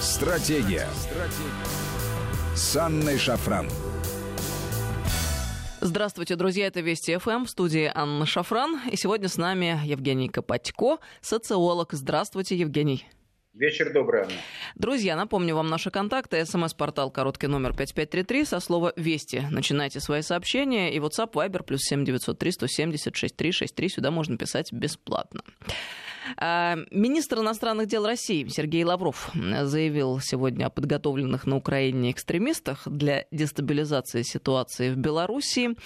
Стратегия. Стратегия. С Анной Шафран. Здравствуйте, друзья, это Вести ФМ, в студии Анна Шафран. И сегодня с нами Евгений Копатько, социолог. Здравствуйте, Евгений. Вечер добрый, Анна. Друзья, напомню вам наши контакты. СМС-портал короткий номер 5533 со слова «Вести». Начинайте свои сообщения. И WhatsApp, Viber, плюс 7903 170 6363. Сюда можно писать бесплатно. А, министр иностранных дел России Сергей Лавров заявил сегодня о подготовленных на Украине экстремистах для дестабилизации ситуации в Белоруссии.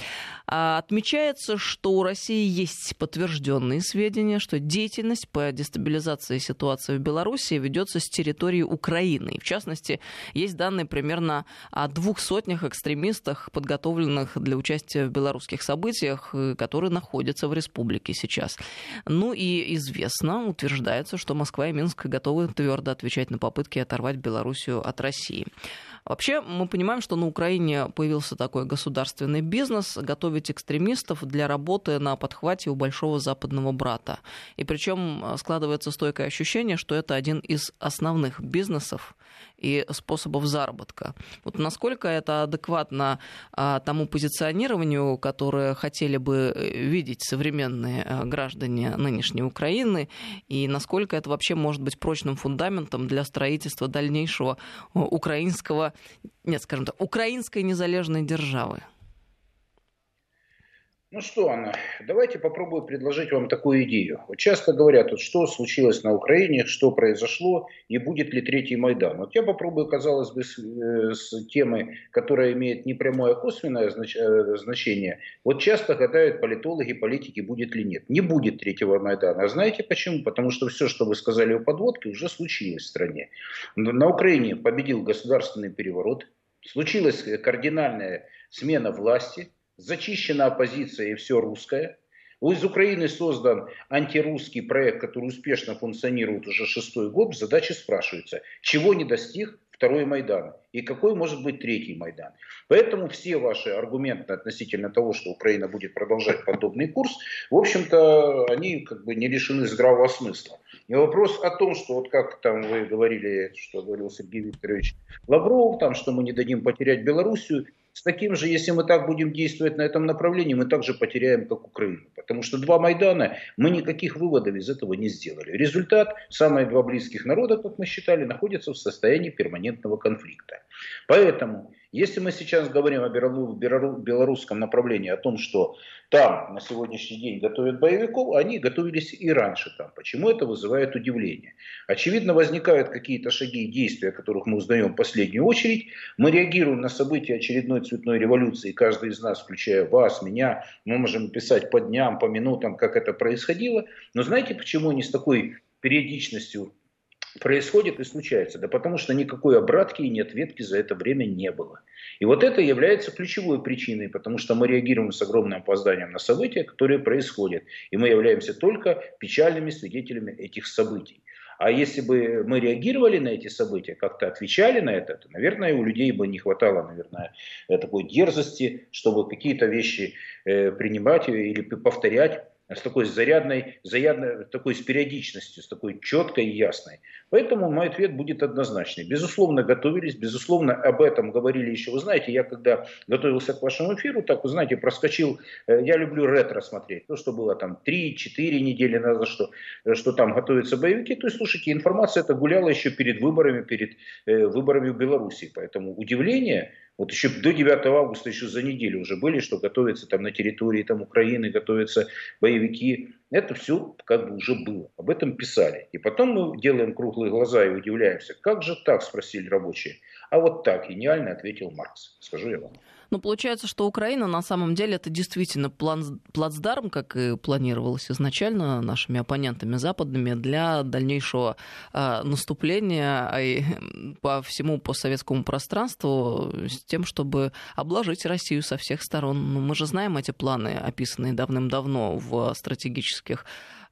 А, отмечается, что у России есть подтвержденные сведения, что деятельность по дестабилизации ситуации в Белоруссии ведется с территории Украины. В частности, есть данные примерно о двух сотнях экстремистах, подготовленных для участия в белорусских событиях, э, которые находятся в республике сейчас. Ну и известно, утверждается, что Москва и Минск готовы твердо отвечать на попытки оторвать Белоруссию от России. Вообще, мы понимаем, что на Украине появился такой государственный бизнес готовить экстремистов для работы на подхвате у большого западного брата. И причем складывается стойкое ощущение, что это один из основных бизнесов и способов заработка. Вот насколько это адекватно а, тому позиционированию, которое хотели бы э, видеть современные а, граждане нынешней Украины, и насколько это вообще может быть прочным фундаментом для строительства дальнейшего украинского, нет, скажем так, украинской незалежной державы? Ну что, Анна, давайте попробую предложить вам такую идею. Вот часто говорят, вот что случилось на Украине, что произошло и будет ли третий Майдан. Вот я попробую, казалось бы, с, э, с темы, которая имеет не прямое, а косвенное знач, э, значение. Вот часто гадают политологи, политики, будет ли нет. Не будет третьего Майдана. А знаете почему? Потому что все, что вы сказали о подводке, уже случилось в стране. На Украине победил государственный переворот, случилась кардинальная смена власти – зачищена оппозиция и все русское. Из Украины создан антирусский проект, который успешно функционирует уже шестой год. Задача спрашивается, чего не достиг второй Майдан и какой может быть третий Майдан. Поэтому все ваши аргументы относительно того, что Украина будет продолжать подобный курс, в общем-то, они как бы не лишены здравого смысла. И вопрос о том, что вот как там вы говорили, что говорил Сергей Викторович Лавров, там, что мы не дадим потерять Белоруссию, с таким же, если мы так будем действовать на этом направлении, мы также потеряем, как Украину. Потому что два Майдана, мы никаких выводов из этого не сделали. Результат, самые два близких народа, как мы считали, находятся в состоянии перманентного конфликта. Поэтому если мы сейчас говорим о белорусском направлении, о том, что там на сегодняшний день готовят боевиков, они готовились и раньше там. Почему это вызывает удивление? Очевидно, возникают какие-то шаги и действия, о которых мы узнаем в последнюю очередь. Мы реагируем на события очередной цветной революции. Каждый из нас, включая вас, меня, мы можем писать по дням, по минутам, как это происходило. Но знаете, почему они с такой периодичностью происходит и случается? Да потому что никакой обратки и нет ветки за это время не было. И вот это является ключевой причиной, потому что мы реагируем с огромным опозданием на события, которые происходят. И мы являемся только печальными свидетелями этих событий. А если бы мы реагировали на эти события, как-то отвечали на это, то, наверное, у людей бы не хватало, наверное, такой дерзости, чтобы какие-то вещи э, принимать или повторять с такой зарядной, зарядной, такой с периодичностью, с такой четкой и ясной. Поэтому мой ответ будет однозначный. Безусловно, готовились, безусловно, об этом говорили еще. Вы знаете, я когда готовился к вашему эфиру, так, вы знаете, проскочил, э, я люблю ретро смотреть, то, что было там 3-4 недели назад, что, что там готовятся боевики. То есть, слушайте, информация эта гуляла еще перед выборами, перед э, выборами в Беларуси. Поэтому удивление вот еще до 9 августа, еще за неделю уже были, что готовятся там на территории там, Украины, готовятся боевики. Это все как бы уже было. Об этом писали. И потом мы делаем круглые глаза и удивляемся. Как же так, спросили рабочие. А вот так гениально ответил Маркс. Скажу я вам. Но получается, что Украина на самом деле это действительно план, плацдарм, как и планировалось изначально нашими оппонентами западными, для дальнейшего э, наступления э, по всему постсоветскому пространству с тем, чтобы обложить Россию со всех сторон. Ну, мы же знаем эти планы, описанные давным-давно в стратегических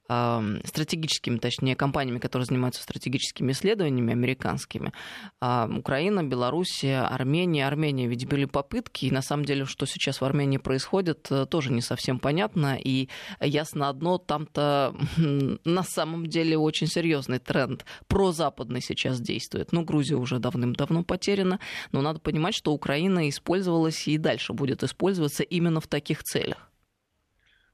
стратегическими, точнее, компаниями, которые занимаются стратегическими исследованиями американскими. Украина, Белоруссия, Армения. Армения ведь были попытки, и на самом деле, что сейчас в Армении происходит, э, тоже не совсем понятно. И ясно одно, там-то на самом деле очень серьезный тренд прозападный сейчас действует. Ну, Грузия уже давным-давно потеряна, но надо понимать, что Украина использовалась и дальше будет использоваться именно в таких целях.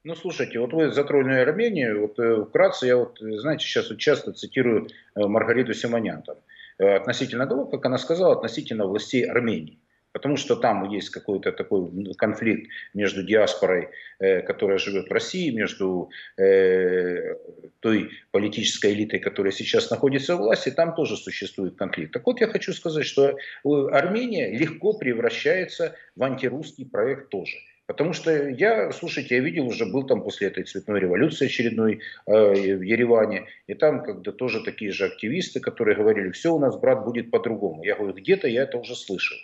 Ну, слушайте, вот вы затронули Армению, вот э, вкратце я вот, знаете, сейчас вот часто цитирую э, Маргариту Симонян там, э, относительно того, как она сказала, относительно властей Армении. Потому что там есть какой-то такой конфликт между диаспорой, которая живет в России, между той политической элитой, которая сейчас находится в власти, там тоже существует конфликт. Так вот, я хочу сказать, что Армения легко превращается в антирусский проект тоже. Потому что я, слушайте, я видел, уже был там после этой цветной революции очередной э, в Ереване, и там когда тоже такие же активисты, которые говорили, все у нас, брат, будет по-другому. Я говорю, где-то я это уже слышал.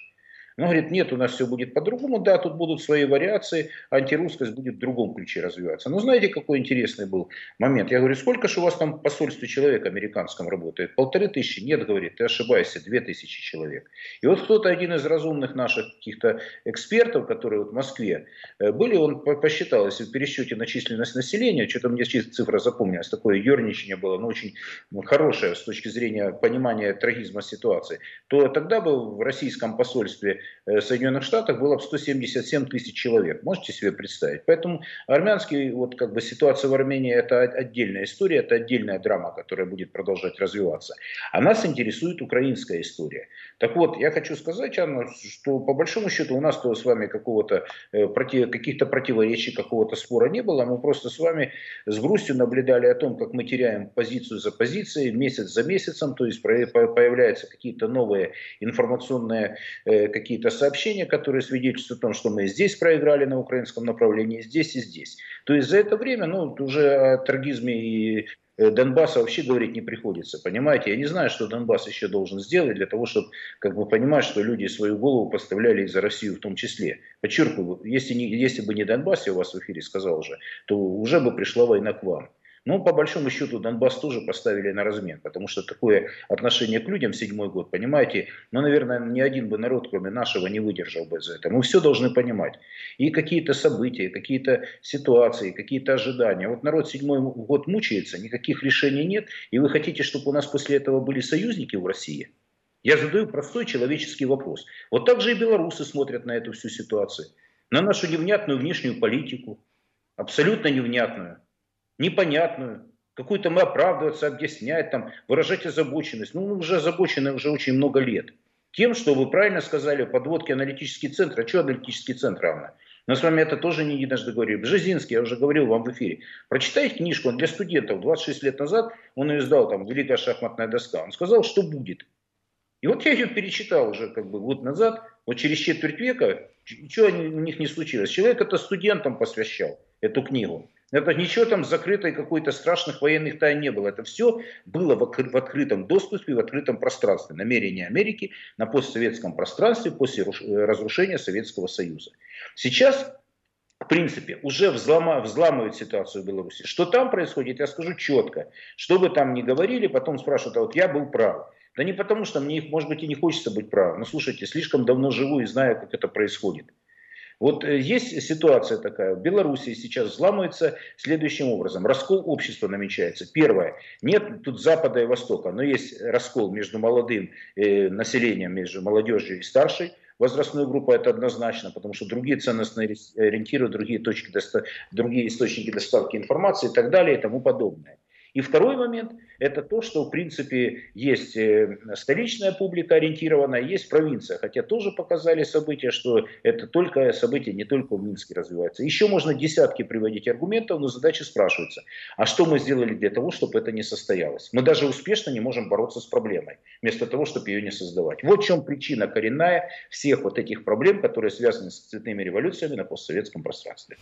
Он говорит, нет, у нас все будет по-другому, да, тут будут свои вариации, антирусскость будет в другом ключе развиваться. Но знаете, какой интересный был момент? Я говорю, сколько же у вас там в посольстве человек американском работает? Полторы тысячи? Нет, говорит, ты ошибаешься, две тысячи человек. И вот кто-то, один из разумных наших каких-то экспертов, которые вот в Москве э, были, он посчитал, если в пересчете на численность населения, что-то мне цифра запомнилась, такое ерничание было, но очень ну, хорошее с точки зрения понимания трагизма ситуации, то тогда бы в российском посольстве Соединенных Штатах было 177 тысяч человек. Можете себе представить? Поэтому армянский, вот как бы ситуация в Армении это отдельная история, это отдельная драма, которая будет продолжать развиваться. А нас интересует украинская история. Так вот, я хочу сказать, Анна, что по большому счету у нас с вами какого-то э, против, каких-то противоречий, какого-то спора не было. Мы просто с вами с грустью наблюдали о том, как мы теряем позицию за позицией, месяц за месяцем, то есть появляются какие-то новые информационные э, какие какие-то сообщения, которые свидетельствуют о том, что мы здесь проиграли на украинском направлении, здесь и здесь. То есть за это время, ну, уже о трагизме и э, Донбасса вообще говорить не приходится, понимаете? Я не знаю, что Донбасс еще должен сделать для того, чтобы как бы понимать, что люди свою голову поставляли за Россию в том числе. Подчеркиваю, если, не, если бы не Донбасс, я у вас в эфире сказал уже, то уже бы пришла война к вам. Но по большому счету Донбасс тоже поставили на размен, потому что такое отношение к людям седьмой год, понимаете, ну, наверное, ни один бы народ, кроме нашего, не выдержал бы за это. Мы все должны понимать. И какие-то события, какие-то ситуации, какие-то ожидания. Вот народ седьмой год мучается, никаких решений нет, и вы хотите, чтобы у нас после этого были союзники в России? Я задаю простой человеческий вопрос. Вот так же и белорусы смотрят на эту всю ситуацию. На нашу невнятную внешнюю политику. Абсолютно невнятную непонятную, какую-то мы оправдываться, объяснять, там, выражать озабоченность. Ну, мы уже озабочены уже очень много лет. Тем, что вы правильно сказали, подводки аналитический центр. А что аналитический центр, Анна? Мы с вами это тоже не единожды говорили. Бжезинский, я уже говорил вам в эфире. Прочитайте книжку, он для студентов 26 лет назад, он ее издал, там, «Великая шахматная доска». Он сказал, что будет. И вот я ее перечитал уже как бы год назад, вот через четверть века, ничего у них не случилось. Человек это студентам посвящал, эту книгу. Это ничего там закрытой какой-то страшных военных тайн не было. Это все было в, открытом доступе, в открытом пространстве. Намерение Америки на постсоветском пространстве после э, разрушения Советского Союза. Сейчас в принципе, уже взлома, взламывают ситуацию в Беларуси. Что там происходит, я скажу четко. Что бы там ни говорили, потом спрашивают, а вот я был прав. Да не потому, что мне, может быть, и не хочется быть правым. Но слушайте, слишком давно живу и знаю, как это происходит. Вот э, есть ситуация такая. В Беларуси сейчас взламывается следующим образом. Раскол общества намечается. Первое. Нет тут Запада и Востока, но есть раскол между молодым э, населением, между молодежью и старшей возрастной группой это однозначно, потому что другие ценностные ориентиры, другие, точки доста... другие источники доставки информации и так далее и тому подобное. И второй момент – это то, что в принципе есть э, столичная публика ориентированная, есть провинция. Хотя тоже показали события, что это только события не только в Минске развиваются. Еще можно десятки приводить аргументов, но задача спрашивается, а что мы сделали для того, чтобы это не состоялось? Мы даже успешно не можем бороться с проблемой, вместо того, чтобы ее не создавать. Вот в чем причина коренная всех вот этих проблем, которые связаны с цветными революциями на постсоветском пространстве.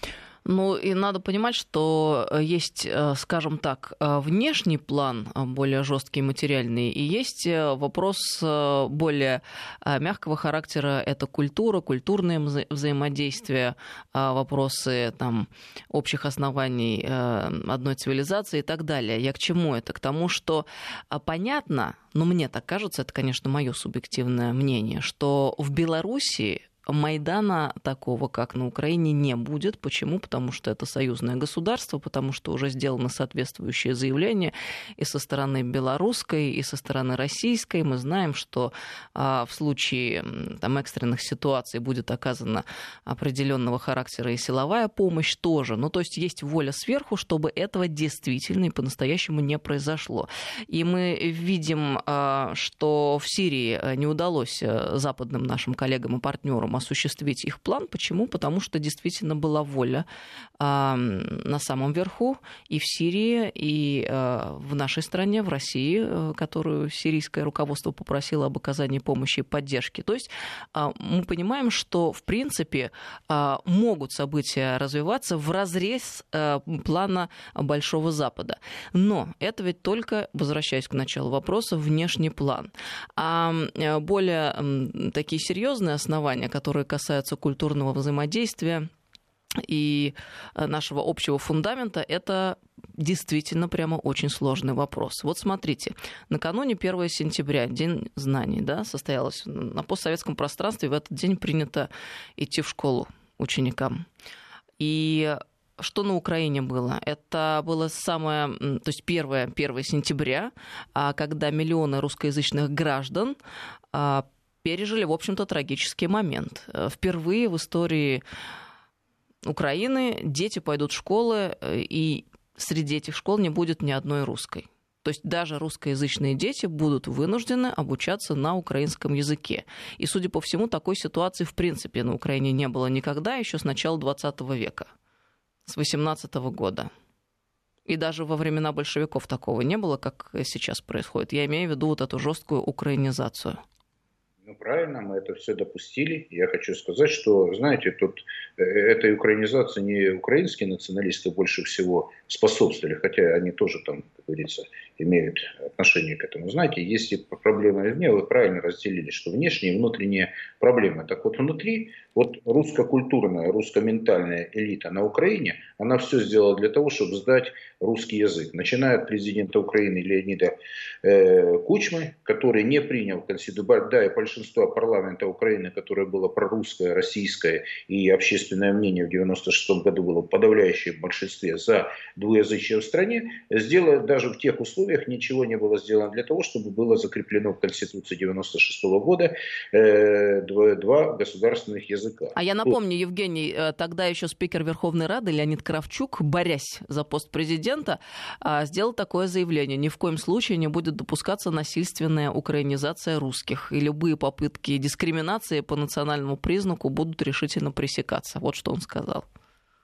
Ну и надо понимать, что э, есть, э, скажем так, внешний план, более жесткий материальный, и есть вопрос более мягкого характера. Это культура, культурные вза- взаимодействия, вопросы там, общих оснований одной цивилизации и так далее. Я к чему это? К тому, что понятно, но мне так кажется, это, конечно, мое субъективное мнение, что в Беларуси Майдана такого, как на Украине, не будет. Почему? Потому что это союзное государство, потому что уже сделаны соответствующие заявления и со стороны белорусской, и со стороны российской. Мы знаем, что а, в случае там, экстренных ситуаций будет оказана определенного характера и силовая помощь тоже. Ну, то есть есть воля сверху, чтобы этого действительно и по-настоящему не произошло. И мы видим, а, что в Сирии не удалось э, западным нашим коллегам и партнерам осуществить их план. Почему? Потому что действительно была воля э, на самом верху и в Сирии, и э, в нашей стране, в России, э, которую сирийское руководство попросило об оказании помощи и поддержки. То есть э, мы понимаем, что в принципе могут события развиваться в разрез плана Большого Запада. Но это ведь только, возвращаясь к началу вопроса, внешний план. А более такие серьезные основания, которые которые касаются культурного взаимодействия и э, нашего общего фундамента, это действительно прямо очень сложный вопрос. Вот смотрите, накануне 1 сентября, День знаний, да, состоялось на постсоветском пространстве, в этот день принято идти в школу ученикам. И что на Украине было? Это было самое, то есть 1, 1 сентября, а когда миллионы русскоязычных граждан а, пережили, в общем-то, трагический момент. Э, впервые в истории Украины дети пойдут в школы, э, и среди этих школ не будет ни одной русской. То есть даже русскоязычные дети будут вынуждены обучаться на украинском языке. И, судя по всему, такой ситуации в принципе на Украине не было никогда, еще с начала 20 века, с 18 года. И даже во времена большевиков такого не было, как сейчас происходит. Я имею в виду вот эту жесткую украинизацию. Ну, правильно, мы это все допустили. Я хочу сказать, что, знаете, тут э, этой украинизации не украинские националисты больше всего способствовали, хотя они тоже там, как говорится, имеют отношение к этому. Знаете, если проблема извне, вы правильно разделили, что внешние и внутренние проблемы. Так вот, внутри, вот русско-культурная, русско-ментальная элита на Украине, она все сделала для того, чтобы сдать русский язык. Начиная от президента Украины Леонида э, Кучмы, который не принял Конституцию, да, и большинство парламента Украины, которое было прорусское, российское, и общественное мнение в 96 году было в подавляющем большинстве за двуязычие в стране, сделала даже в тех условиях, ничего не было сделано для того, чтобы было закреплено в Конституции 96 года э, два государственных языка. А я напомню, Евгений, э, тогда еще спикер Верховной Рады Леонид Кравчук, борясь за пост президента, а, сделал такое заявление. Ни в коем случае не будет допускаться насильственная украинизация русских. И любые попытки дискриминации по национальному признаку будут решительно пресекаться. Вот что он сказал.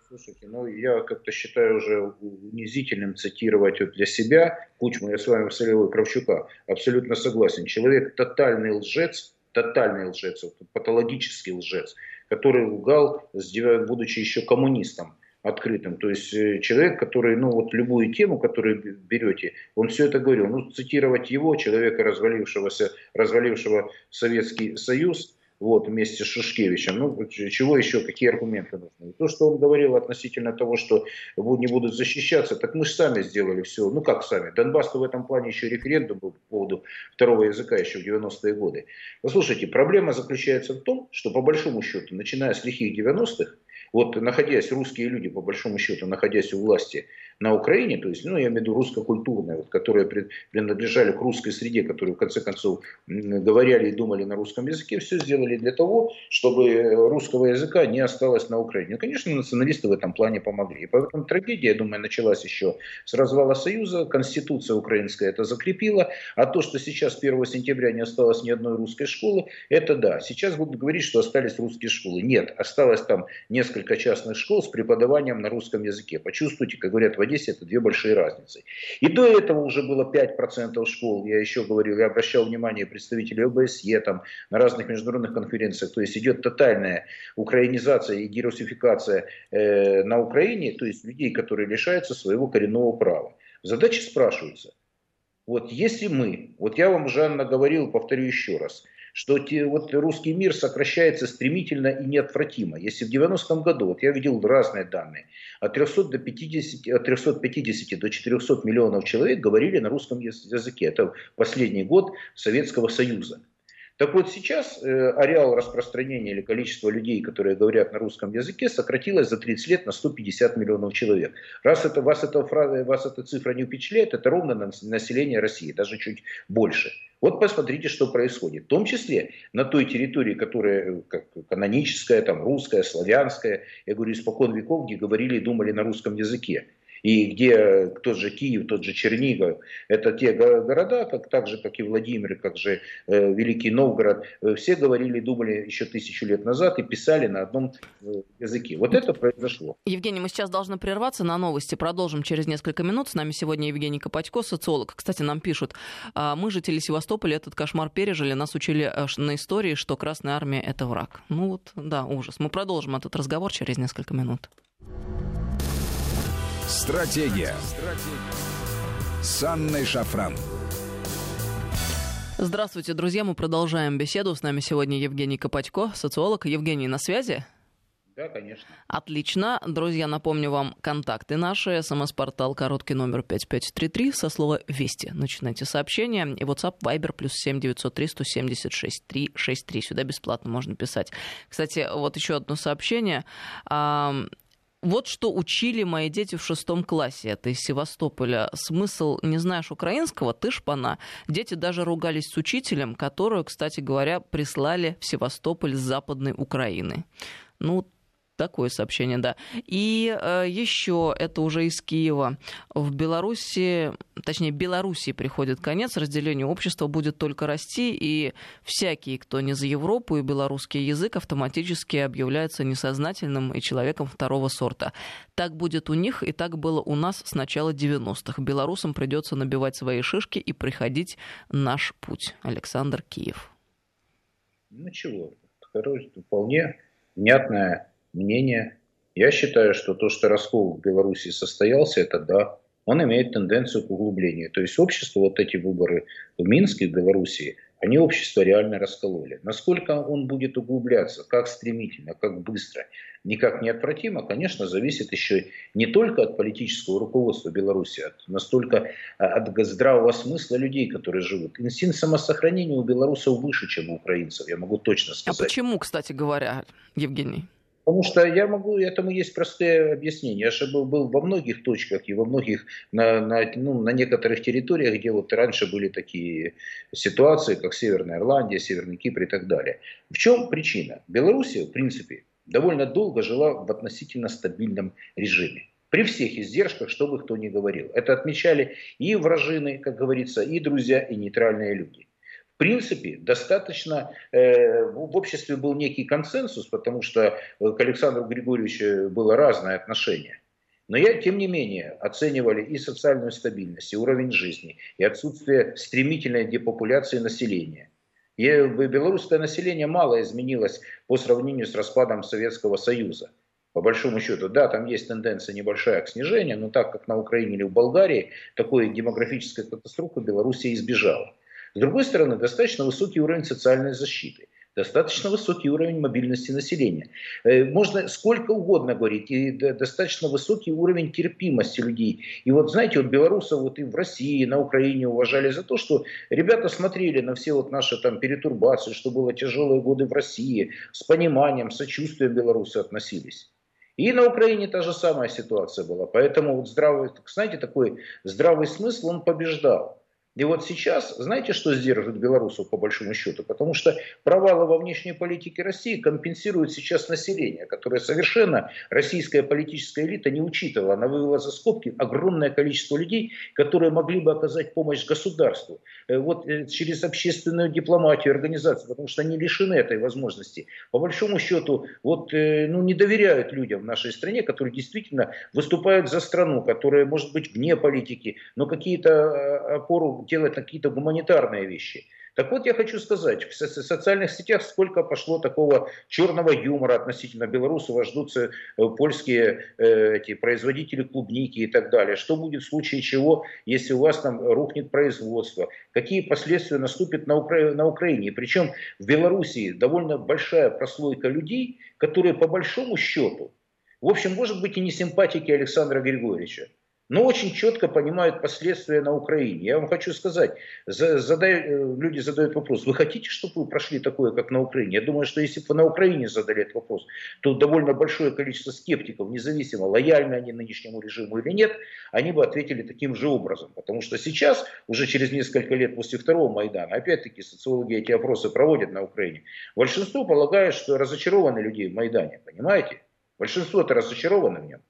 Слушайте, ну я как-то считаю уже унизительным цитировать вот для себя Кучму, я с вами в Кравчука, абсолютно согласен. Человек тотальный лжец, тотальный лжец, патологический лжец, который лгал, будучи еще коммунистом открытым. То есть э, человек, который, ну вот любую тему, которую берете, он все это говорил. Ну, цитировать его, человека, развалившегося, развалившего Советский Союз, вот, вместе с Шишкевичем. Ну, чего еще, какие аргументы нужны? То, что он говорил относительно того, что не будут защищаться, так мы же сами сделали все. Ну, как сами? Донбасс в этом плане еще референдум был по поводу второго языка еще в 90-е годы. Послушайте, проблема заключается в том, что по большому счету, начиная с лихих 90-х, вот находясь, русские люди, по большому счету, находясь у власти на Украине, то есть, ну, я имею в виду русско-культурные, вот, которые принадлежали к русской среде, которые, в конце концов, говорили и думали на русском языке, все сделали для того, чтобы русского языка не осталось на Украине. Ну, конечно, националисты в этом плане помогли. И поэтому трагедия, я думаю, началась еще с развала Союза, Конституция украинская это закрепила, а то, что сейчас 1 сентября не осталось ни одной русской школы, это да. Сейчас будут говорить, что остались русские школы. Нет, осталось там несколько частных школ с преподаванием на русском языке. Почувствуйте, как говорят в Одессе это две большие разницы. И до этого уже было 5% школ, я еще говорил, я обращал внимание представителей ОБСЕ там, на разных международных конференциях, то есть идет тотальная украинизация и герусификация э, на Украине, то есть людей, которые лишаются своего коренного права. Задачи спрашиваются. Вот если мы, вот я вам уже, Анна, говорил, повторю еще раз, что те, вот русский мир сокращается стремительно и неотвратимо. Если в 90-м году, вот я видел разные данные, от 300 до 50, от 350 до 400 миллионов человек говорили на русском языке. Это последний год Советского Союза. Так вот сейчас э, ареал распространения или количество людей, которые говорят на русском языке, сократилось за 30 лет на 150 миллионов человек. Раз это, вас, эта фраза, вас эта цифра не впечатляет, это ровно население России, даже чуть больше. Вот посмотрите, что происходит. В том числе на той территории, которая э, как каноническая, там, русская, славянская, я говорю, испокон веков, где говорили и думали на русском языке и где тот же Киев, тот же Чернигов, это те города, как, так же, как и Владимир, как же э, Великий Новгород, э, все говорили, думали еще тысячу лет назад и писали на одном э, языке. Вот это произошло. Евгений, мы сейчас должны прерваться на новости, продолжим через несколько минут. С нами сегодня Евгений Копатько, социолог. Кстати, нам пишут, «А мы, жители Севастополя, этот кошмар пережили, нас учили э, на истории, что Красная Армия – это враг. Ну вот, да, ужас. Мы продолжим этот разговор через несколько минут. Стратегия. Стратегия. С Анной Шафран. Здравствуйте, друзья. Мы продолжаем беседу. С нами сегодня Евгений Копатько, социолог. Евгений, на связи? Да, конечно. Отлично. Друзья, напомню вам контакты наши. СМС-портал короткий номер 5533 со слова «Вести». Начинайте сообщение. И WhatsApp Viber плюс 7903 176 363. Сюда бесплатно можно писать. Кстати, вот еще одно сообщение. Вот что учили мои дети в шестом классе. Это из Севастополя. Смысл не знаешь украинского, ты шпана. Дети даже ругались с учителем, которую, кстати говоря, прислали в Севастополь с Западной Украины. Ну, Такое сообщение, да. И э, еще, это уже из Киева, в Беларуси, точнее, Белоруссии приходит конец, разделение общества будет только расти, и всякий, кто не за Европу и белорусский язык, автоматически объявляется несознательным и человеком второго сорта. Так будет у них, и так было у нас с начала 90-х. Белорусам придется набивать свои шишки и приходить наш путь. Александр Киев. Ну чего, вполне внятная мнение. Я считаю, что то, что раскол в Беларуси состоялся, это да, он имеет тенденцию к углублению. То есть общество, вот эти выборы в Минске, в Белоруссии, они общество реально раскололи. Насколько он будет углубляться, как стремительно, как быстро, никак неотвратимо, конечно, зависит еще не только от политического руководства Беларуси, от настолько а, от здравого смысла людей, которые живут. Инстинкт самосохранения у белорусов выше, чем у украинцев, я могу точно а сказать. А почему, кстати говоря, Евгений? Потому что я могу, этому есть простые объяснения. Я же был, был во многих точках и во многих, на, на, ну, на некоторых территориях, где вот раньше были такие ситуации, как Северная Ирландия, Северный Кипр и так далее. В чем причина? Белоруссия, в принципе, довольно долго жила в относительно стабильном режиме. При всех издержках, что бы кто ни говорил. Это отмечали и вражины, как говорится, и друзья, и нейтральные люди принципе, достаточно, э, в обществе был некий консенсус, потому что к Александру Григорьевичу было разное отношение. Но я, тем не менее, оценивали и социальную стабильность, и уровень жизни, и отсутствие стремительной депопуляции населения. И белорусское население мало изменилось по сравнению с распадом Советского Союза. По большому счету, да, там есть тенденция небольшая к снижению, но так как на Украине или в Болгарии, такой демографической катастрофы Белоруссия избежала. С другой стороны, достаточно высокий уровень социальной защиты достаточно высокий уровень мобильности населения. Э, можно сколько угодно говорить, и достаточно высокий уровень терпимости людей. И вот знаете, вот белорусов вот и в России, и на Украине уважали за то, что ребята смотрели на все вот наши там перетурбации, что было тяжелые годы в России, с пониманием, сочувствием белорусы относились. И на Украине та же самая ситуация была. Поэтому вот здравый, знаете, такой здравый смысл, он побеждал. И вот сейчас, знаете, что сдерживает белорусов по большому счету? Потому что провалы во внешней политике России компенсируют сейчас население, которое совершенно российская политическая элита не учитывала. Она вывела за скобки огромное количество людей, которые могли бы оказать помощь государству. Э, вот э, через общественную дипломатию, организацию, потому что они лишены этой возможности. По большому счету, вот, э, ну, не доверяют людям в нашей стране, которые действительно выступают за страну, которая может быть вне политики, но какие-то опору делать какие-то гуманитарные вещи. Так вот, я хочу сказать, в социальных сетях сколько пошло такого черного юмора относительно белорусов, вас ждут э, польские э, эти, производители клубники и так далее. Что будет в случае чего, если у вас там рухнет производство? Какие последствия наступят на, Укра... на Украине? Причем в Белоруссии довольно большая прослойка людей, которые по большому счету, в общем, может быть и не симпатики Александра Григорьевича, но очень четко понимают последствия на Украине. Я вам хочу сказать, задай, э, люди задают вопрос, вы хотите, чтобы вы прошли такое, как на Украине? Я думаю, что если бы вы на Украине задали этот вопрос, то довольно большое количество скептиков, независимо, лояльны они нынешнему режиму или нет, они бы ответили таким же образом. Потому что сейчас, уже через несколько лет после второго Майдана, опять-таки социологи эти опросы проводят на Украине, большинство полагает, что разочарованы люди в Майдане, понимаете? Большинство-то разочарованы в нем.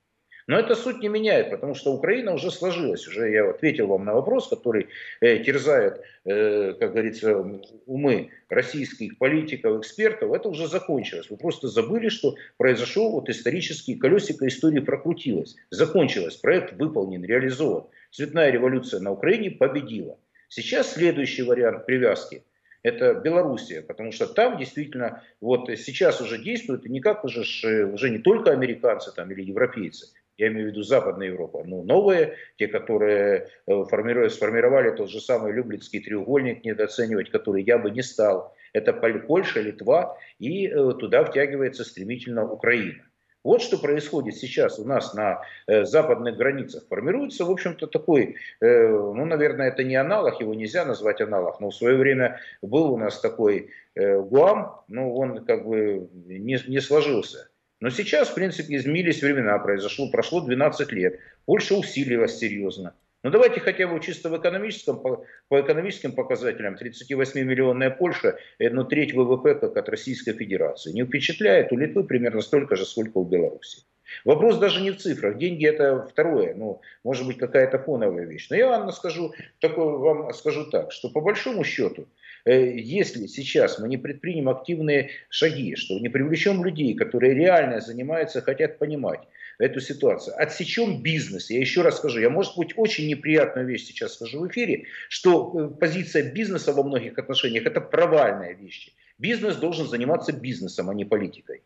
Но это суть не меняет, потому что Украина уже сложилась. Уже я ответил вам на вопрос, который э, терзает, э, как говорится, умы российских политиков, экспертов. Это уже закончилось. Вы просто забыли, что произошел вот исторический колесико истории прокрутилось. Закончилось. Проект выполнен, реализован. Цветная революция на Украине победила. Сейчас следующий вариант привязки – это Белоруссия, потому что там действительно вот сейчас уже действуют и никак уже, уже не только американцы там, или европейцы, я имею в виду Западная Европа, но новые, те, которые э, формируют, сформировали тот же самый Люблинский треугольник, недооценивать который я бы не стал. Это Польша, Литва, и э, туда втягивается стремительно Украина. Вот что происходит сейчас у нас на э, западных границах. Формируется, в общем-то, такой, э, ну, наверное, это не аналог, его нельзя назвать аналог, но в свое время был у нас такой э, Гуам, но он как бы не, не сложился. Но сейчас, в принципе, изменились времена, произошло, прошло 12 лет. Польша усилилась серьезно. Но давайте хотя бы чисто в экономическом, по, по экономическим показателям, 38-миллионная Польша, ну, треть ВВП, как от Российской Федерации. Не впечатляет, у Литвы примерно столько же, сколько у Беларуси. Вопрос даже не в цифрах. Деньги это второе, ну, может быть, какая-то фоновая вещь. Но я вам скажу, такое, вам скажу так, что по большому счету, если сейчас мы не предпримем активные шаги, что не привлечем людей, которые реально занимаются, хотят понимать эту ситуацию, отсечем бизнес, я еще раз скажу, я, может быть, очень неприятную вещь сейчас скажу в эфире, что э, позиция бизнеса во многих отношениях это провальная вещь. Бизнес должен заниматься бизнесом, а не политикой.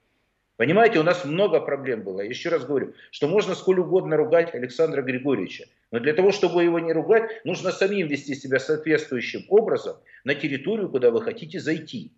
Понимаете, у нас много проблем было. Еще раз говорю, что можно сколь угодно ругать Александра Григорьевича. Но для того, чтобы его не ругать, нужно самим вести себя соответствующим образом на территорию, куда вы хотите зайти.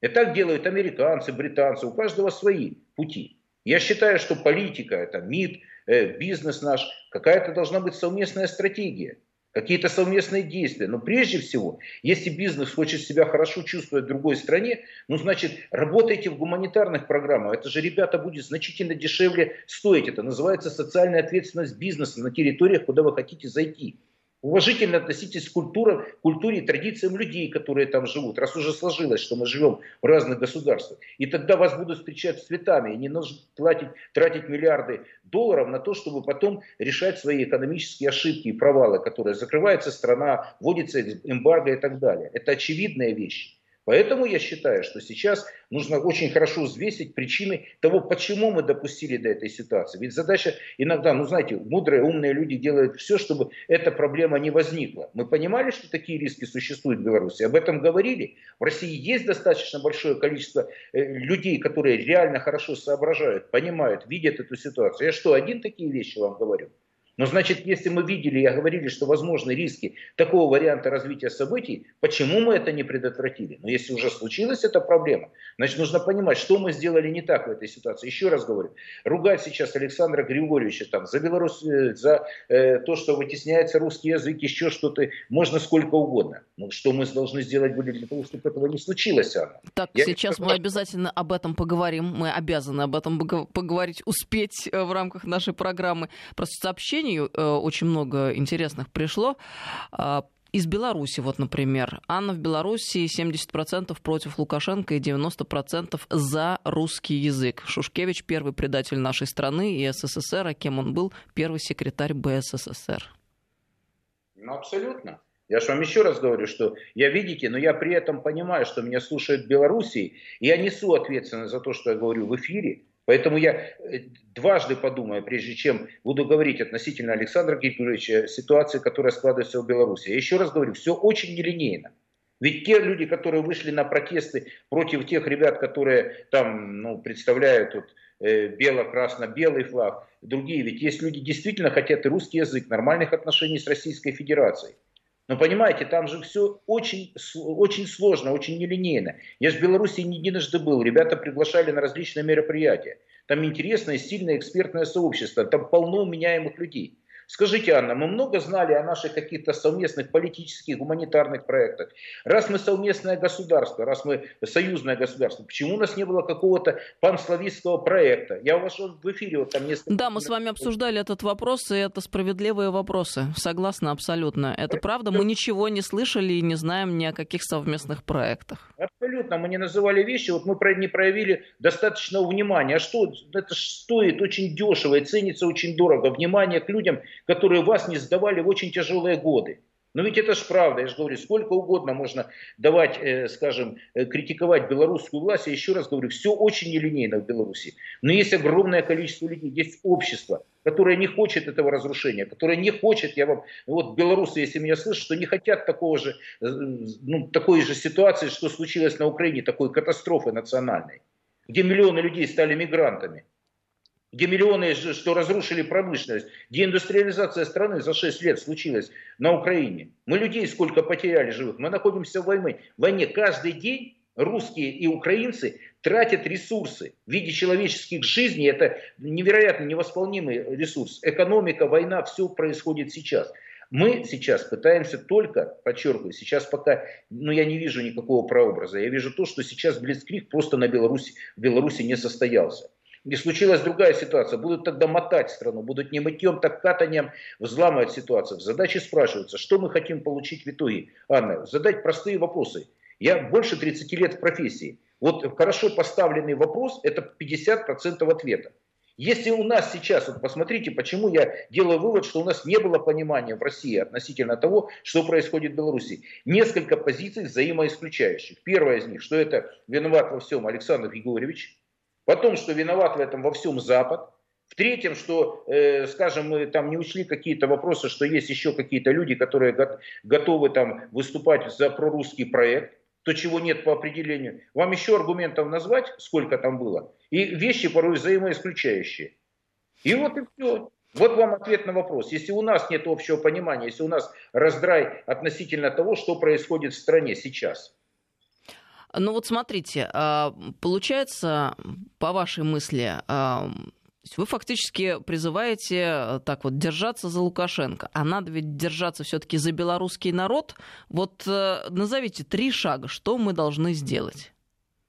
И так делают американцы, британцы, у каждого свои пути. Я считаю, что политика, это МИД, э, бизнес наш, какая-то должна быть совместная стратегия какие-то совместные действия. Но прежде всего, если бизнес хочет себя хорошо чувствовать в другой стране, ну, значит, работайте в гуманитарных программах. Это же, ребята, будет значительно дешевле стоить. Это называется социальная ответственность бизнеса на территориях, куда вы хотите зайти. Уважительно относитесь к культуре, культуре и традициям людей, которые там живут, раз уже сложилось, что мы живем в разных государствах. И тогда вас будут встречать цветами, и не нужно платить, тратить миллиарды долларов на то, чтобы потом решать свои экономические ошибки и провалы, которые закрывается страна, вводится эмбарго и так далее. Это очевидная вещь. Поэтому я считаю, что сейчас нужно очень хорошо взвесить причины того, почему мы допустили до этой ситуации. Ведь задача иногда, ну знаете, мудрые, умные люди делают все, чтобы эта проблема не возникла. Мы понимали, что такие риски существуют в Беларуси, об этом говорили. В России есть достаточно большое количество э, людей, которые реально хорошо соображают, понимают, видят эту ситуацию. Я что, один такие вещи вам говорю? Но значит, если мы видели и говорили, что возможны риски такого варианта развития событий, почему мы это не предотвратили? Но если уже случилась эта проблема, значит, нужно понимать, что мы сделали не так в этой ситуации. Еще раз говорю, ругать сейчас Александра Григорьевича там, за Беларусь, э, за э, то, что вытесняется русский язык, еще что-то, можно сколько угодно. Но что мы должны сделать были для того, чтобы этого не случилось, Анна? Так, Я сейчас мы обязательно об этом поговорим. Мы обязаны об этом поговорить, успеть э, в рамках нашей программы. Просто сообщение сообщений э, очень много интересных пришло. А, из Беларуси, вот, например. Анна в Беларуси 70% против Лукашенко и 90% за русский язык. Шушкевич первый предатель нашей страны и СССР, а кем он был? Первый секретарь БССР. Ну, абсолютно. Я же вам еще раз говорю, что я, видите, но я при этом понимаю, что меня слушают в Белоруссии, и я несу ответственность за то, что я говорю в эфире, Поэтому я э, дважды подумаю, прежде чем буду говорить относительно Александра Григорьевича, ситуации, которая складывается в Беларуси. Я еще раз говорю, все очень нелинейно. Ведь те люди, которые вышли на протесты против тех ребят, которые там ну, представляют вот, э, бело-красно-белый флаг, другие, ведь есть люди действительно хотят и русский язык, нормальных отношений с Российской Федерацией. Но понимаете, там же все очень, очень сложно, очень нелинейно. Я же в Беларуси не единожды был, ребята приглашали на различные мероприятия. Там интересное, сильное экспертное сообщество, там полно меняемых людей. Скажите, Анна, мы много знали о наших каких-то совместных политических, гуманитарных проектах. Раз мы совместное государство, раз мы союзное государство, почему у нас не было какого-то панславистского проекта? Я у вас в эфире вот там несколько... Да, мы с вами обсуждали этот вопрос, и это справедливые вопросы. Согласна абсолютно. Это правда. Мы ничего не слышали и не знаем ни о каких совместных проектах. Абсолютно. Мы не называли вещи, вот мы не проявили достаточного внимания. А что? Это стоит очень дешево и ценится очень дорого. Внимание к людям, которые вас не сдавали в очень тяжелые годы. Но ведь это ж правда, я же говорю, сколько угодно можно давать, э, скажем, э, критиковать белорусскую власть. Я еще раз говорю, все очень нелинейно в Беларуси. Но есть огромное количество людей, есть общество, которое не хочет этого разрушения, которое не хочет, я вам, вот белорусы, если меня слышат, что не хотят такого же, э, ну, такой же ситуации, что случилось на Украине, такой катастрофы национальной, где миллионы людей стали мигрантами где миллионы, что разрушили промышленность, где индустриализация страны за 6 лет случилась на Украине. Мы людей сколько потеряли живых, мы находимся в войне. В войне каждый день русские и украинцы тратят ресурсы в виде человеческих жизней. Это невероятно невосполнимый ресурс. Экономика, война, все происходит сейчас. Мы сейчас пытаемся только, подчеркиваю, сейчас пока, ну я не вижу никакого прообраза. Я вижу то, что сейчас Блицкрик просто на Беларуси, в Беларуси не состоялся. И случилась другая ситуация. Будут тогда мотать страну, будут не мытьем, так катанием взламывать ситуацию. В задаче спрашивается, что мы хотим получить в итоге. Анна, задать простые вопросы. Я больше 30 лет в профессии. Вот хорошо поставленный вопрос – это 50% ответа. Если у нас сейчас, вот посмотрите, почему я делаю вывод, что у нас не было понимания в России относительно того, что происходит в Беларуси. Несколько позиций взаимоисключающих. Первая из них, что это виноват во всем Александр Григорьевич, Потом, что виноват в этом во всем Запад. В-третьем, что, э, скажем, мы там не учли какие-то вопросы, что есть еще какие-то люди, которые го- готовы там выступать за прорусский проект, то, чего нет по определению. Вам еще аргументов назвать, сколько там было? И вещи порой взаимоисключающие. И вот и все. Вот вам ответ на вопрос. Если у нас нет общего понимания, если у нас раздрай относительно того, что происходит в стране сейчас – ну вот смотрите, а, получается, по вашей мысли, а, вы фактически призываете так вот держаться за Лукашенко, а надо ведь держаться все-таки за белорусский народ. Вот э, назовите три шага, что мы должны сделать.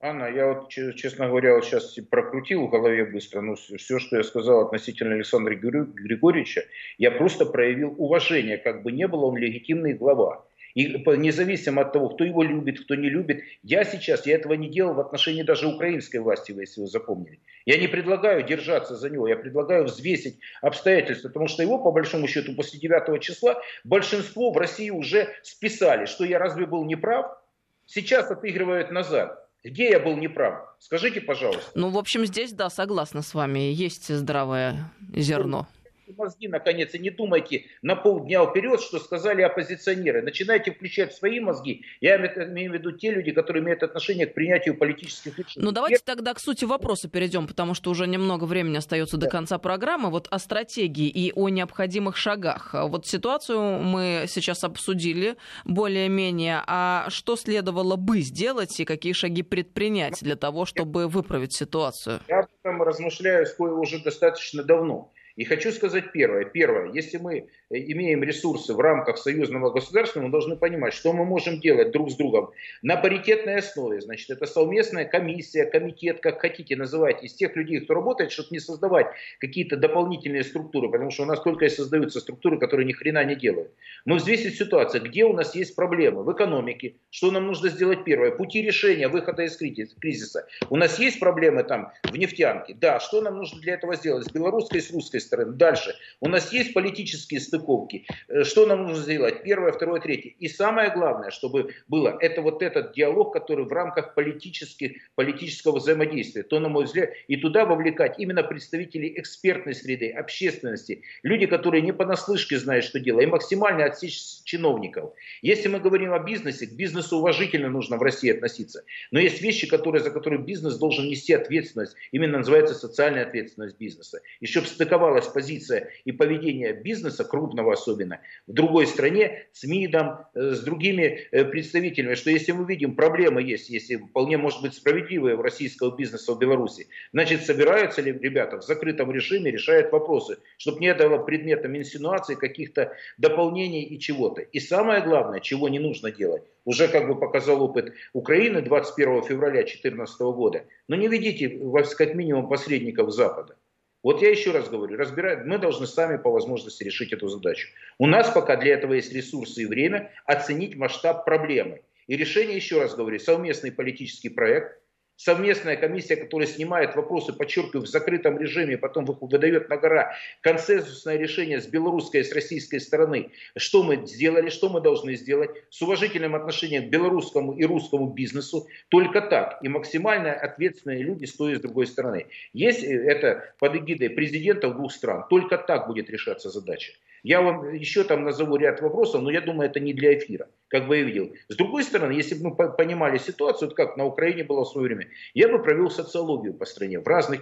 Анна, я вот, честно говоря, вот сейчас прокрутил в голове быстро, ну, все, что я сказал относительно Александра Григорьевича, я просто проявил уважение, как бы не было он легитимный глава. И независимо от того, кто его любит, кто не любит, я сейчас, я этого не делал в отношении даже украинской власти, если вы запомнили. Я не предлагаю держаться за него, я предлагаю взвесить обстоятельства, потому что его, по большому счету, после 9 числа большинство в России уже списали, что я разве был неправ? Сейчас отыгрывают назад. Где я был неправ? Скажите, пожалуйста. Ну, в общем, здесь, да, согласна с вами, есть здравое зерно мозги наконец и не думайте на полдня вперед, что сказали оппозиционеры. Начинайте включать свои мозги. Я имею в виду те люди, которые имеют отношение к принятию политических решений. Ну давайте тогда к сути вопроса перейдем, потому что уже немного времени остается да. до конца программы. Вот о стратегии и о необходимых шагах. Вот ситуацию мы сейчас обсудили более-менее. А что следовало бы сделать и какие шаги предпринять для того, чтобы выправить ситуацию? Я об этом размышляю уже достаточно давно. И хочу сказать первое. Первое, если мы э, имеем ресурсы в рамках союзного государства, мы должны понимать, что мы можем делать друг с другом на паритетной основе. Значит, это совместная комиссия, комитет, как хотите называть, из тех людей, кто работает, чтобы не создавать какие-то дополнительные структуры, потому что у нас только и создаются структуры, которые ни хрена не делают. Но взвесить ситуацию, где у нас есть проблемы в экономике, что нам нужно сделать первое, пути решения выхода из кризиса. У нас есть проблемы там в нефтянке, да, что нам нужно для этого сделать с белорусской, с русской стороны. Дальше. У нас есть политические стыковки. Э, что нам нужно сделать? Первое, второе, третье. И самое главное, чтобы было, это вот этот диалог, который в рамках политических, политического взаимодействия. То, на мой взгляд, и туда вовлекать именно представителей экспертной среды, общественности, люди, которые не понаслышке знают, что делать, и максимально отсечь чиновников. Если мы говорим о бизнесе, к бизнесу уважительно нужно в России относиться. Но есть вещи, которые, за которые бизнес должен нести ответственность. Именно называется социальная ответственность бизнеса. И чтобы стыковалась позиция и поведение бизнеса, крупного особенно, в другой стране, с МИДом, э, с другими э, представителями, что если мы видим, проблемы есть, если вполне может быть справедливые в российского бизнеса в Беларуси, значит собираются ли ребята в закрытом режиме, решают вопросы, чтобы не было предметом инсинуации каких-то дополнений и чего-то. И самое главное, чего не нужно делать, уже как бы показал опыт Украины 21 февраля 2014 года, но не ведите, как минимум, посредников Запада. Вот я еще раз говорю, разбирать, мы должны сами по возможности решить эту задачу. У нас пока для этого есть ресурсы и время оценить масштаб проблемы. И решение, еще раз говорю, совместный политический проект – совместная комиссия, которая снимает вопросы, подчеркиваю, в закрытом режиме, потом выдает на гора консенсусное решение с белорусской и с российской стороны, что мы сделали, что мы должны сделать, с уважительным отношением к белорусскому и русскому бизнесу, только так, и максимально ответственные люди стоят с другой стороны. Есть э, это под эгидой президентов двух стран, только так будет решаться задача. Я вам еще там назову ряд вопросов, но я думаю, это не для эфира, как бы я видел. С другой стороны, если бы мы понимали ситуацию, вот как на Украине было в свое время, я бы провел социологию по стране, в разных,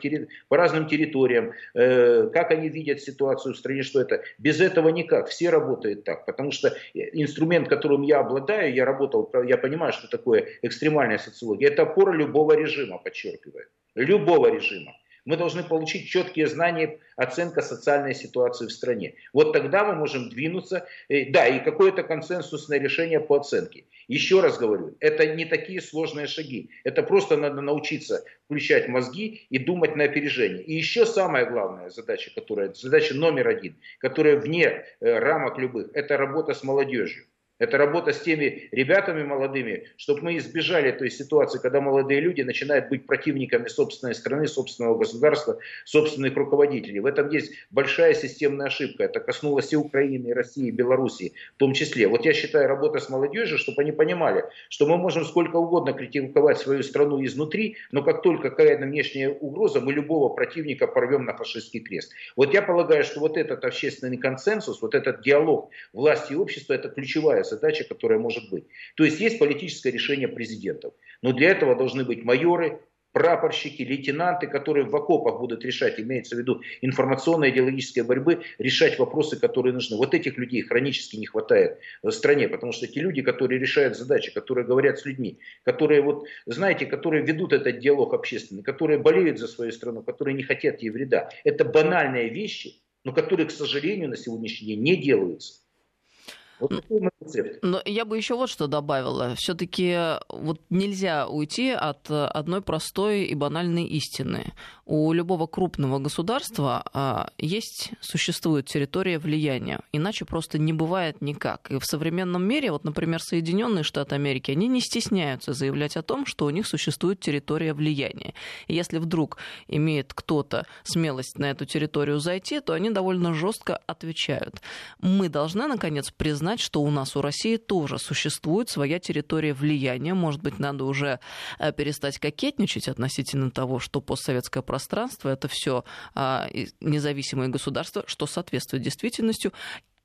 по разным территориям, э, как они видят ситуацию в стране, что это. Без этого никак, все работают так, потому что инструмент, которым я обладаю, я работал, я понимаю, что такое экстремальная социология, это опора любого режима, подчеркиваю, любого режима. Мы должны получить четкие знания, оценка социальной ситуации в стране. Вот тогда мы можем двинуться, э, да, и какое-то консенсусное решение по оценке. Еще раз говорю, это не такие сложные шаги. Это просто надо научиться включать мозги и думать на опережение. И еще самая главная задача, которая, задача номер один, которая вне э, рамок любых, это работа с молодежью. Это работа с теми ребятами молодыми, чтобы мы избежали той ситуации, когда молодые люди начинают быть противниками собственной страны, собственного государства, собственных руководителей. В этом есть большая системная ошибка. Это коснулось и Украины, и России, и Белоруссии в том числе. Вот я считаю, работа с молодежью, чтобы они понимали, что мы можем сколько угодно критиковать свою страну изнутри, но как только какая-то внешняя угроза, мы любого противника порвем на фашистский крест. Вот я полагаю, что вот этот общественный консенсус, вот этот диалог власти и общества, это ключевая задача, которая может быть. То есть есть политическое решение президентов. Но для этого должны быть майоры, прапорщики, лейтенанты, которые в окопах будут решать, имеется в виду информационной идеологической борьбы, решать вопросы, которые нужны. Вот этих людей хронически не хватает в стране, потому что эти люди, которые решают задачи, которые говорят с людьми, которые, вот, знаете, которые ведут этот диалог общественный, которые болеют за свою страну, которые не хотят ей вреда. Это банальные вещи, но которые, к сожалению, на сегодняшний день не делаются. Вот Но я бы еще вот что добавила. Все-таки вот нельзя уйти от одной простой и банальной истины. У любого крупного государства а, есть, существует территория влияния. Иначе просто не бывает никак. И в современном мире, вот, например, Соединенные Штаты Америки, они не стесняются заявлять о том, что у них существует территория влияния. И если вдруг имеет кто-то смелость на эту территорию зайти, то они довольно жестко отвечают. Мы должны, наконец, признать признать, что у нас, у России тоже существует своя территория влияния. Может быть, надо уже э, перестать кокетничать относительно того, что постсоветское пространство это все а, независимые государства, что соответствует действительностью,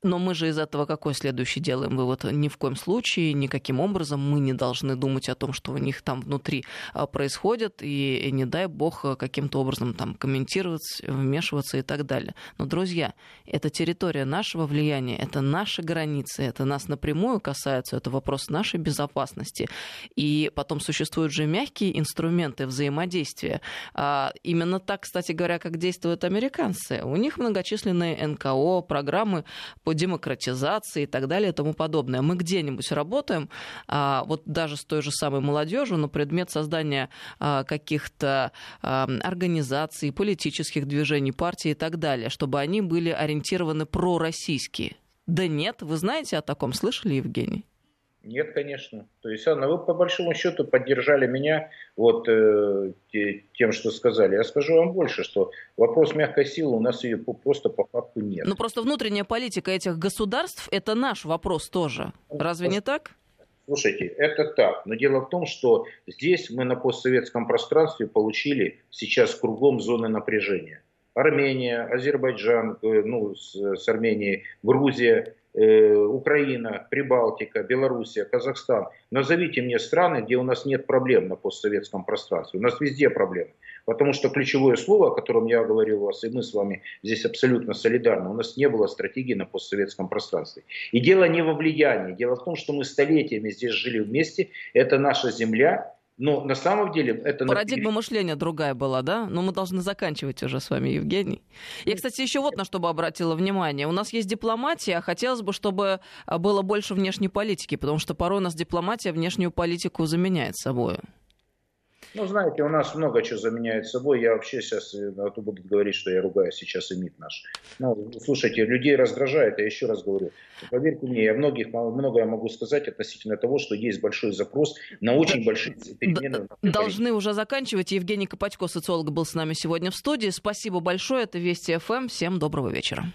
но мы же из этого какой следующий делаем вывод? Ни в коем случае, никаким образом мы не должны думать о том, что у них там внутри а, происходит, и, не дай бог каким-то образом там комментировать, вмешиваться и так далее. Но, друзья, это территория нашего влияния, это наши границы, это нас напрямую касается, это вопрос нашей безопасности. И потом существуют же мягкие инструменты взаимодействия. А, именно так, кстати говоря, как действуют американцы. У них многочисленные НКО, программы по демократизации и так далее и тому подобное. Мы где-нибудь работаем, а, вот даже с той же самой молодежью, на предмет создания а, каких-то а, организаций, политических движений, партий и так далее, чтобы они были ориентированы пророссийские. Да нет, вы знаете о таком, слышали, Евгений? Нет, конечно. То есть, Анна, вы по большому счету поддержали меня вот э, тем, что сказали. Я скажу вам больше, что вопрос мягкой силы у нас ее просто по факту нет. Ну просто внутренняя политика этих государств это наш вопрос тоже. Разве не так? Слушайте, это так. Но дело в том, что здесь мы на постсоветском пространстве получили сейчас кругом зоны напряжения. Армения, Азербайджан, э, ну, с, с Арменией, Грузия, Украина, Прибалтика, Белоруссия, Казахстан. Назовите мне страны, где у нас нет проблем на постсоветском пространстве. У нас везде проблемы. Потому что ключевое слово, о котором я говорил у вас, и мы с вами здесь абсолютно солидарны, у нас не было стратегии на постсоветском пространстве. И дело не во влиянии. Дело в том, что мы столетиями здесь жили вместе. Это наша земля, но на самом деле это... Парадигма мышления другая была, да? Но мы должны заканчивать уже с вами, Евгений. Я, кстати, еще вот на что бы обратила внимание. У нас есть дипломатия, а хотелось бы, чтобы а, было больше внешней политики, потому что порой у нас дипломатия внешнюю политику заменяет собой. Ну, знаете, у нас много чего заменяет собой. Я вообще сейчас, э, а то будут говорить, что я ругаю сейчас и МИД наш. Ну, слушайте, людей раздражает, я еще раз говорю. Поверьте мне, я многих, многое могу сказать относительно того, что есть большой запрос на очень большие перемены. Должны уже заканчивать. Евгений Копатько, социолог, был с нами сегодня в студии. Спасибо большое. Это Вести ФМ. Всем доброго вечера.